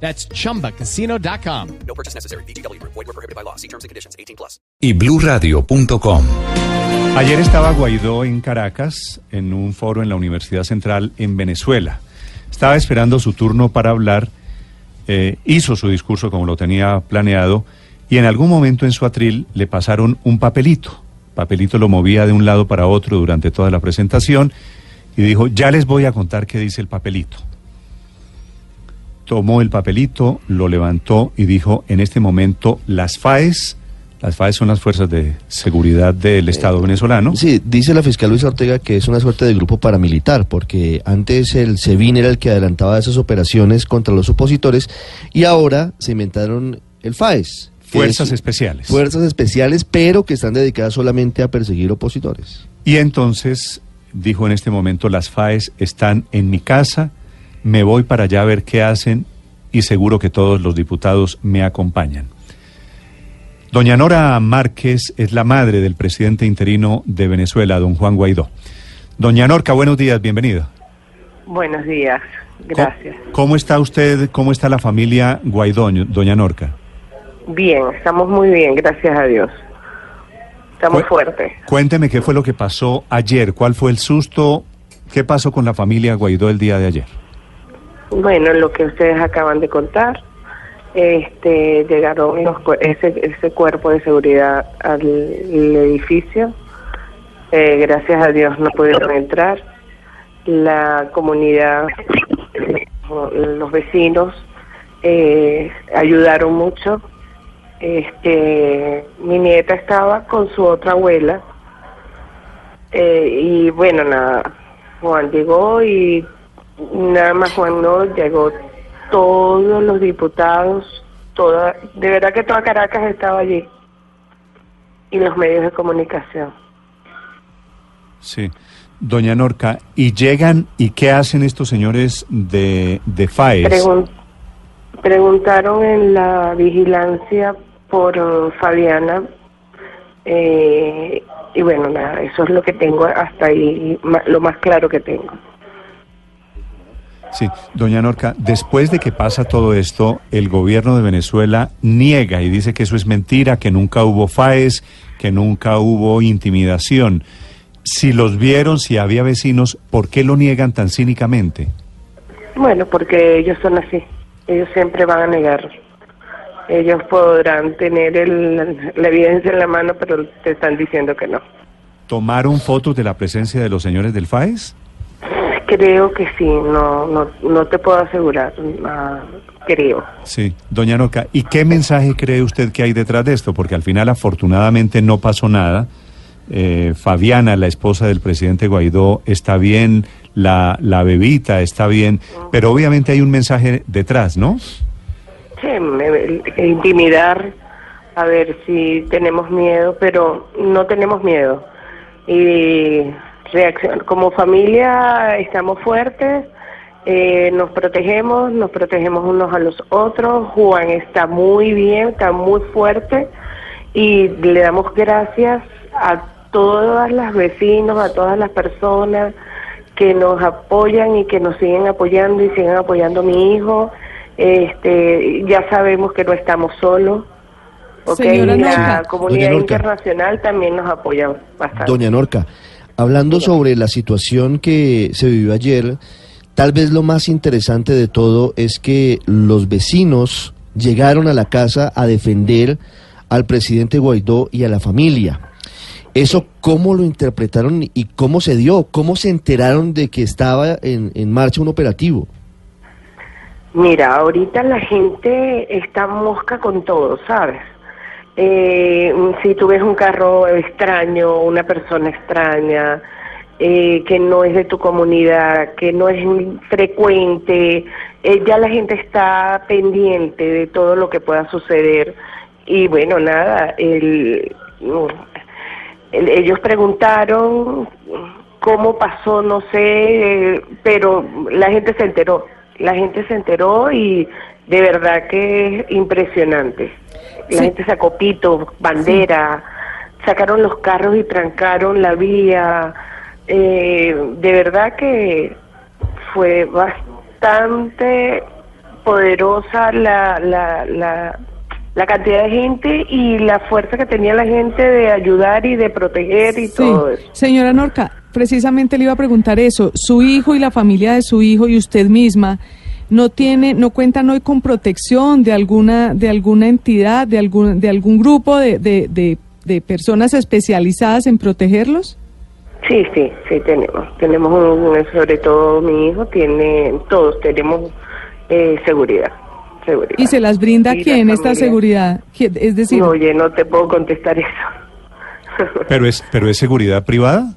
That's chumbacasino.com. No purchase necessary. BGW. Void were prohibited by law. See terms and conditions. 18 plus. y bluradio.com. Ayer estaba Guaidó en Caracas, en un foro en la Universidad Central en Venezuela. Estaba esperando su turno para hablar, eh, hizo su discurso como lo tenía planeado, y en algún momento en su atril le pasaron un papelito. Papelito lo movía de un lado para otro durante toda la presentación y dijo, ya les voy a contar qué dice el papelito. Tomó el papelito, lo levantó y dijo, en este momento las FAES, las FAES son las fuerzas de seguridad del Estado venezolano, Sí, dice la fiscal Luisa Ortega que es una suerte de grupo paramilitar, porque antes el SEBIN era el que adelantaba esas operaciones contra los opositores y ahora se inventaron el FAES. fuerzas es- especiales. Fuerzas especiales, pero que están dedicadas solamente a perseguir opositores. Y entonces dijo en este momento, las FAES están en mi casa, me voy para allá a ver qué hacen y seguro que todos los diputados me acompañan. Doña Nora Márquez es la madre del presidente interino de Venezuela, don Juan Guaidó. Doña Norca, buenos días, bienvenida. Buenos días, gracias. ¿Cómo, cómo está usted, cómo está la familia Guaidó, doña Norca? Bien, estamos muy bien, gracias a Dios. Estamos Cu- fuertes. Cuénteme qué fue lo que pasó ayer, cuál fue el susto, qué pasó con la familia Guaidó el día de ayer. Bueno, lo que ustedes acaban de contar, este, llegaron los ese, ese cuerpo de seguridad al edificio. Eh, gracias a Dios no pudieron entrar. La comunidad, los vecinos eh, ayudaron mucho. Este, mi nieta estaba con su otra abuela eh, y bueno nada, Juan llegó y nada más Juan no llegó todos los diputados, toda, de verdad que toda Caracas estaba allí y los medios de comunicación. Sí. Doña Norca, ¿y llegan y qué hacen estos señores de, de FAES? Pregun- preguntaron en la vigilancia por eh, Fabiana eh, y bueno, nada, eso es lo que tengo hasta ahí, lo más claro que tengo. Sí, doña Norca, después de que pasa todo esto, el gobierno de Venezuela niega y dice que eso es mentira, que nunca hubo FAES, que nunca hubo intimidación. Si los vieron, si había vecinos, ¿por qué lo niegan tan cínicamente? Bueno, porque ellos son así, ellos siempre van a negar. Ellos podrán tener el- la evidencia en la mano, pero te están diciendo que no. ¿Tomaron fotos de la presencia de los señores del FAES? Creo que sí, no, no, no te puedo asegurar, ah, creo. Sí, doña Norca, ¿y qué mensaje cree usted que hay detrás de esto? Porque al final afortunadamente no pasó nada. Eh, Fabiana, la esposa del presidente Guaidó, está bien, la, la bebita está bien, pero obviamente hay un mensaje detrás, ¿no? Sí, me- intimidar, a ver si tenemos miedo, pero no tenemos miedo. Y reacción, como familia estamos fuertes, eh, nos protegemos, nos protegemos unos a los otros. Juan está muy bien, está muy fuerte y le damos gracias a todas las vecinos, a todas las personas que nos apoyan y que nos siguen apoyando y siguen apoyando a mi hijo. Este, ya sabemos que no estamos solos. ¿ok? Señora Y la comunidad internacional también nos apoya bastante. Doña Norca, hablando sobre la situación que se vivió ayer, tal vez lo más interesante de todo es que los vecinos llegaron a la casa a defender al presidente Guaidó y a la familia. ¿Eso cómo lo interpretaron y cómo se dio? ¿Cómo se enteraron de que estaba en, en marcha un operativo? Mira, ahorita la gente está mosca con todo, ¿sabes? Eh, si tú ves un carro extraño, una persona extraña, eh, que no es de tu comunidad, que no es frecuente, eh, ya la gente está pendiente de todo lo que pueda suceder y bueno, nada, el, el- ellos preguntaron cómo pasó, no sé, pero la gente se enteró, la gente se enteró y de verdad que es impresionante. La Sí. gente sacó pitos, bandera, sacaron los carros y trancaron la vía. Eh, de verdad que fue bastante poderosa la, la, la, la cantidad de gente y la fuerza que tenía la gente de ayudar y de proteger y Sí, todo eso. señora Norca, precisamente le iba a preguntar eso. Su hijo y la familia de su hijo y usted misma no tiene, no cuentan hoy con protección de alguna, de alguna entidad, de algún, de algún grupo de, de, de, de personas especializadas en protegerlos. Sí, sí, sí tenemos. Tenemos un, sobre todo mi hijo tiene, todos tenemos eh, seguridad, seguridad. ¿Y se las brinda la quién esta seguridad? ¿Quién- Es decir, No, oye, no te puedo contestar eso. Pero es, pero es seguridad privada.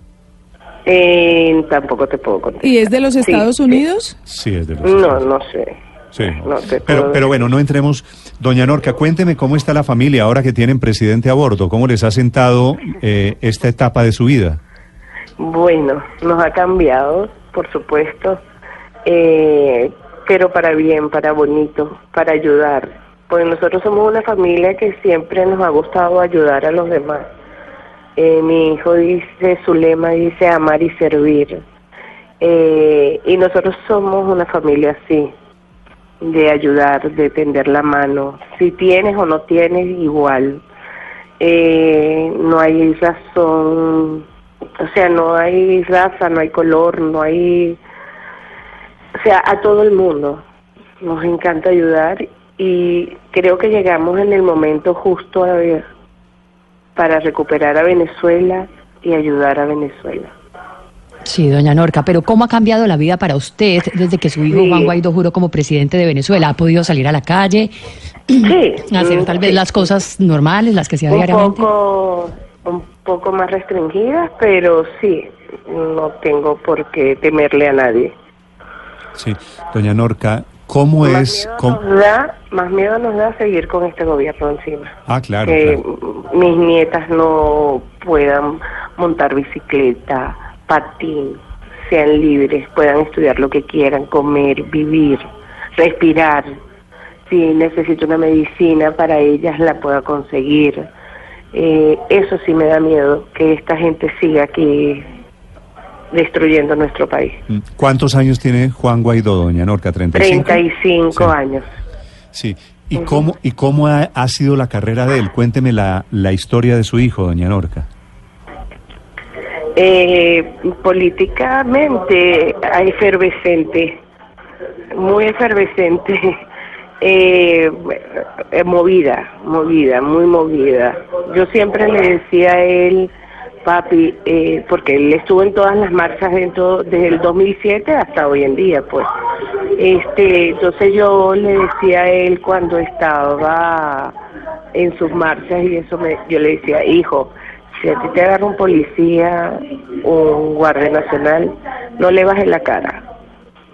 Eh, tampoco te puedo contestar. ¿y es de los Estados sí. Unidos? Sí, es de los No, Estados no sé. Sí. No te pero, bueno, no entremos. Doña Norca, cuénteme cómo está la familia ahora que tienen presidente a bordo. ¿Cómo les ha sentado eh, esta etapa de su vida? Bueno, nos ha cambiado, por supuesto, eh, pero para bien, para bonito, para ayudar. Pues nosotros somos una familia que siempre nos ha gustado ayudar a los demás. Eh, mi hijo dice, su lema dice amar y servir. Eh, y nosotros somos una familia así, de ayudar, de tender la mano. Si tienes o no tienes, igual. Eh, no hay razón, o sea, no hay raza, no hay color, no hay, o sea, a todo el mundo nos encanta ayudar y creo que llegamos en el momento justo a ver, para recuperar a Venezuela y ayudar a Venezuela. Sí, doña Norca, pero ¿cómo ha cambiado la vida para usted desde que su hijo Sí. Juan Guaidó juró como presidente de Venezuela? ¿Ha podido salir a la calle, Sí, hacer tal vez sí. las cosas normales, las que hacía un diariamente? poco un poco más restringidas, pero sí, no tengo por qué temerle a nadie. Sí. Doña Norca, ¿cómo más es? miedo cómo- nos da, más miedo nos da seguir con este gobierno encima. Ah, claro. que claro. mis nietas no puedan montar bicicleta, patín, sean libres, puedan estudiar lo que quieran, comer, vivir, respirar. Si necesito una medicina para ellas la pueda conseguir. Eh, eso sí me da miedo, que esta gente siga aquí destruyendo nuestro país. Mm, ¿Cuántos años tiene Juan Guaidó, doña Norca? ¿35? 35 Sí. años. Sí. ¿Y cómo, y cómo ha, ha sido la carrera de él? Cuénteme la, la historia de su hijo, doña Norca. Eh, políticamente efervescente, muy efervescente, eh, eh, movida, movida, muy movida. Yo siempre le decía a él, papi, eh, porque él estuvo en todas las marchas dentro, desde el 2007 hasta hoy en día, pues. Este, entonces yo le decía a él cuando estaba en sus marchas y eso me, yo le decía, hijo, si a ti te agarra un policía, un guardia nacional, no le bajes la cara,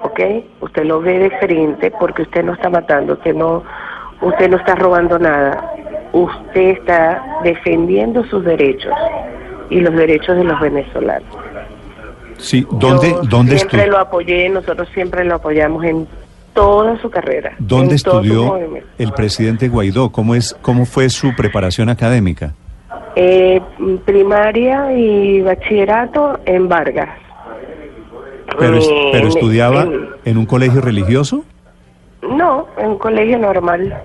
¿ok? Usted lo ve de frente porque usted no está matando, usted no, usted no está robando nada, usted está defendiendo sus derechos y los derechos de los venezolanos. Sí. ¿Dónde, Yo dónde, siempre lo apoyé, nosotros siempre lo apoyamos en toda su carrera. dónde estudió el presidente Guaidó? ¿Cómo, es, ¿Cómo fue su preparación académica? Eh, primaria y bachillerato en Vargas. ¿Pero, Eh, pero estudiaba en- en un colegio religioso? no, en un colegio normal.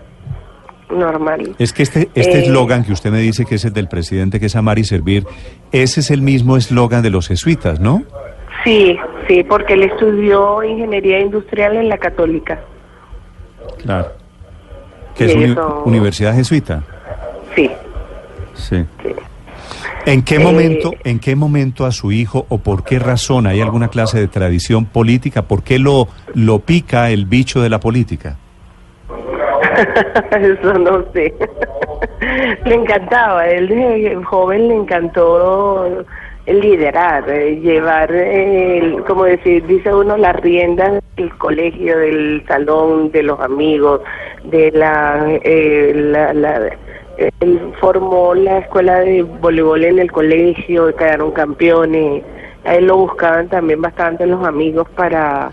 Normal. Es que este este Eh, eslogan que usted me dice que es el del presidente, que es amar y servir, ese es el mismo eslogan de los jesuitas, ¿no? Sí, sí, porque él estudió ingeniería industrial en la católica. Claro. Que es uni- universidad jesuita. Sí. Sí. ¿En qué Eh, momento, en qué momento a su hijo o por qué razón hay alguna clase de tradición política? ¿Por qué lo lo pica el bicho de la política? Eso no sé. le encantaba, él joven le encantó liderar, eh, llevar, eh, el- como decir, dice uno, las riendas del colegio, del salón, de los amigos, de la, eh, la, la- él formó la escuela de voleibol en el colegio, quedaron campeones. A él lo buscaban también bastante los amigos para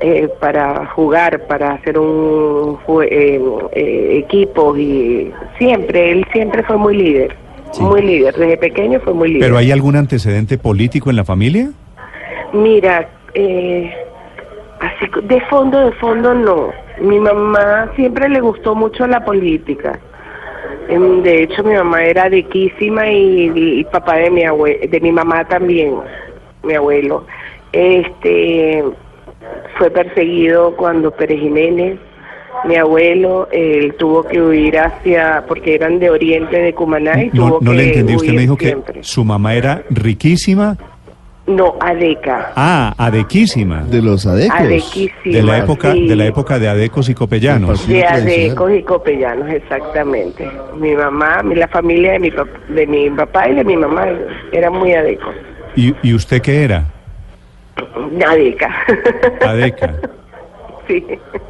eh, para jugar, para hacer un eh, eh, equipos y siempre, él siempre fue muy líder, muy líder, desde pequeño fue muy líder. ¿Pero hay algún antecedente político en la familia? Mira, eh, así de fondo, de fondo no. Mi mamá siempre le gustó mucho la política. Em, De hecho, mi mamá era riquísima y, y papá de mi abue- de mi mamá también, mi abuelo. Este fue perseguido cuando Pérez Jiménez, mi abuelo, él tuvo que huir hacia, porque eran de Oriente, de Cumaná, y No, tuvo no que le entendí. Usted huir me dijo que su mamá era riquísima. No, Adeca. Ah, adequísima. De los adecos. Adequísima. De la época, sí. de la época de adecos y copellanos. De adecos y copellanos, exactamente. Mi mamá, mi- la familia de mi, de mi papá y de mi mamá eran muy adecos. ¿Y, y usted qué era? Adeca. Adeca. sí.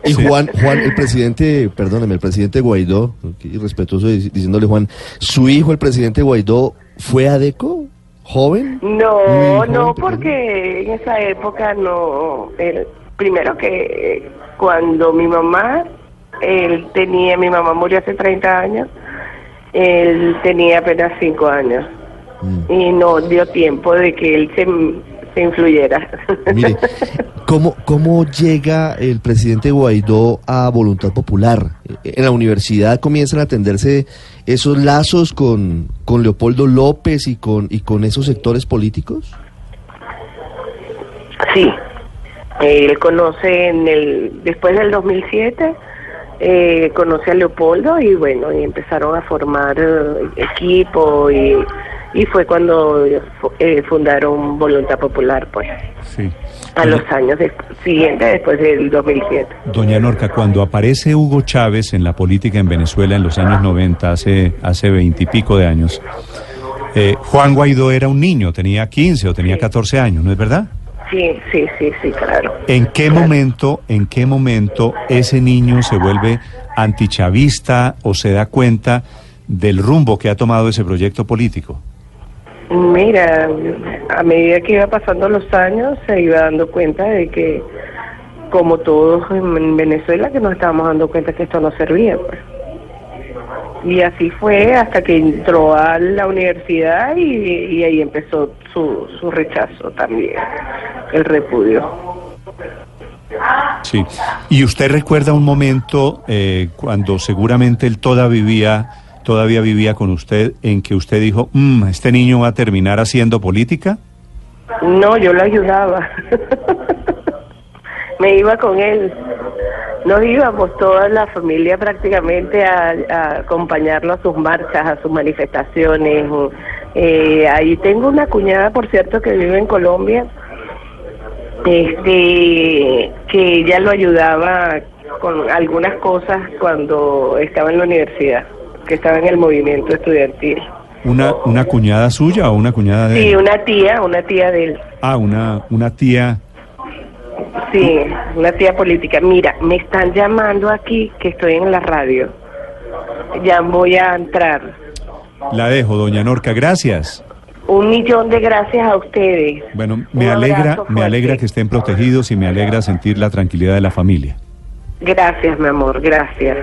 Y. Juan, Juan, el presidente, perdóneme, el presidente Guaidó, irrespetuoso dic- diciéndole Juan, ¿su hijo, el presidente Guaidó, fue adeco? ¿Joven? No, no, porque en esa época no. él- primero que cuando mi mamá, él tenía, mi mamá murió hace 30 años, él tenía apenas 5 años. Mm. Y no dio tiempo de que él se, se influyera. Mire, ¿cómo, ¿cómo llega el presidente Guaidó a Voluntad Popular? En la universidad comienzan a tenderse esos lazos con, con Leopoldo López y con, y con esos sectores políticos. Sí, él conoce en el después del 2007 eh, conoce a Leopoldo y bueno y empezaron a formar eh, equipo y, y fue cuando eh, fundaron Voluntad Popular pues Sí. a los años des- siguientes después del 2007. Doña Norca, cuando aparece Hugo Chávez en la política en Venezuela en los años 90, hace hace veintipico de años, eh, Juan Guaidó era un niño, tenía 15 o tenía 14 años, ¿no es verdad? Sí, sí, sí, sí, claro. ¿En qué Claro. momento, en qué momento ese niño se vuelve antichavista o se da cuenta del rumbo que ha tomado ese proyecto político? Mira, a medida que iba pasando los años se iba dando cuenta de que, como todos en Venezuela, que nos estábamos dando cuenta que esto no servía. Pues. Y así fue hasta que entró a la universidad y, ahí empezó su, su rechazo también, el repudio. Sí. ¿Y usted recuerda un momento eh, cuando seguramente él todavía vivía, todavía vivía con usted, en que usted dijo, "Mm, este niño va a terminar haciendo política? No, yo lo ayudaba. Me iba con él. Nos íbamos toda la familia prácticamente a, a acompañarlo a sus marchas, a sus manifestaciones. Eh, ahí tengo una cuñada, por cierto, que vive en Colombia, este, que ella lo ayudaba con algunas cosas cuando estaba en la universidad, que estaba en el movimiento estudiantil. ¿Una, una cuñada suya o una cuñada de Sí, él? una tía, una tía de él. Ah, una, una tía. Sí, una tía política. Mira, me están llamando aquí que estoy en la radio. Ya voy a entrar. La dejo, doña Norca, gracias. Un millón de gracias a ustedes. Bueno, me Un alegra, me alegra que estén protegidos y me alegra sentir la tranquilidad de la familia. Gracias, mi amor, gracias.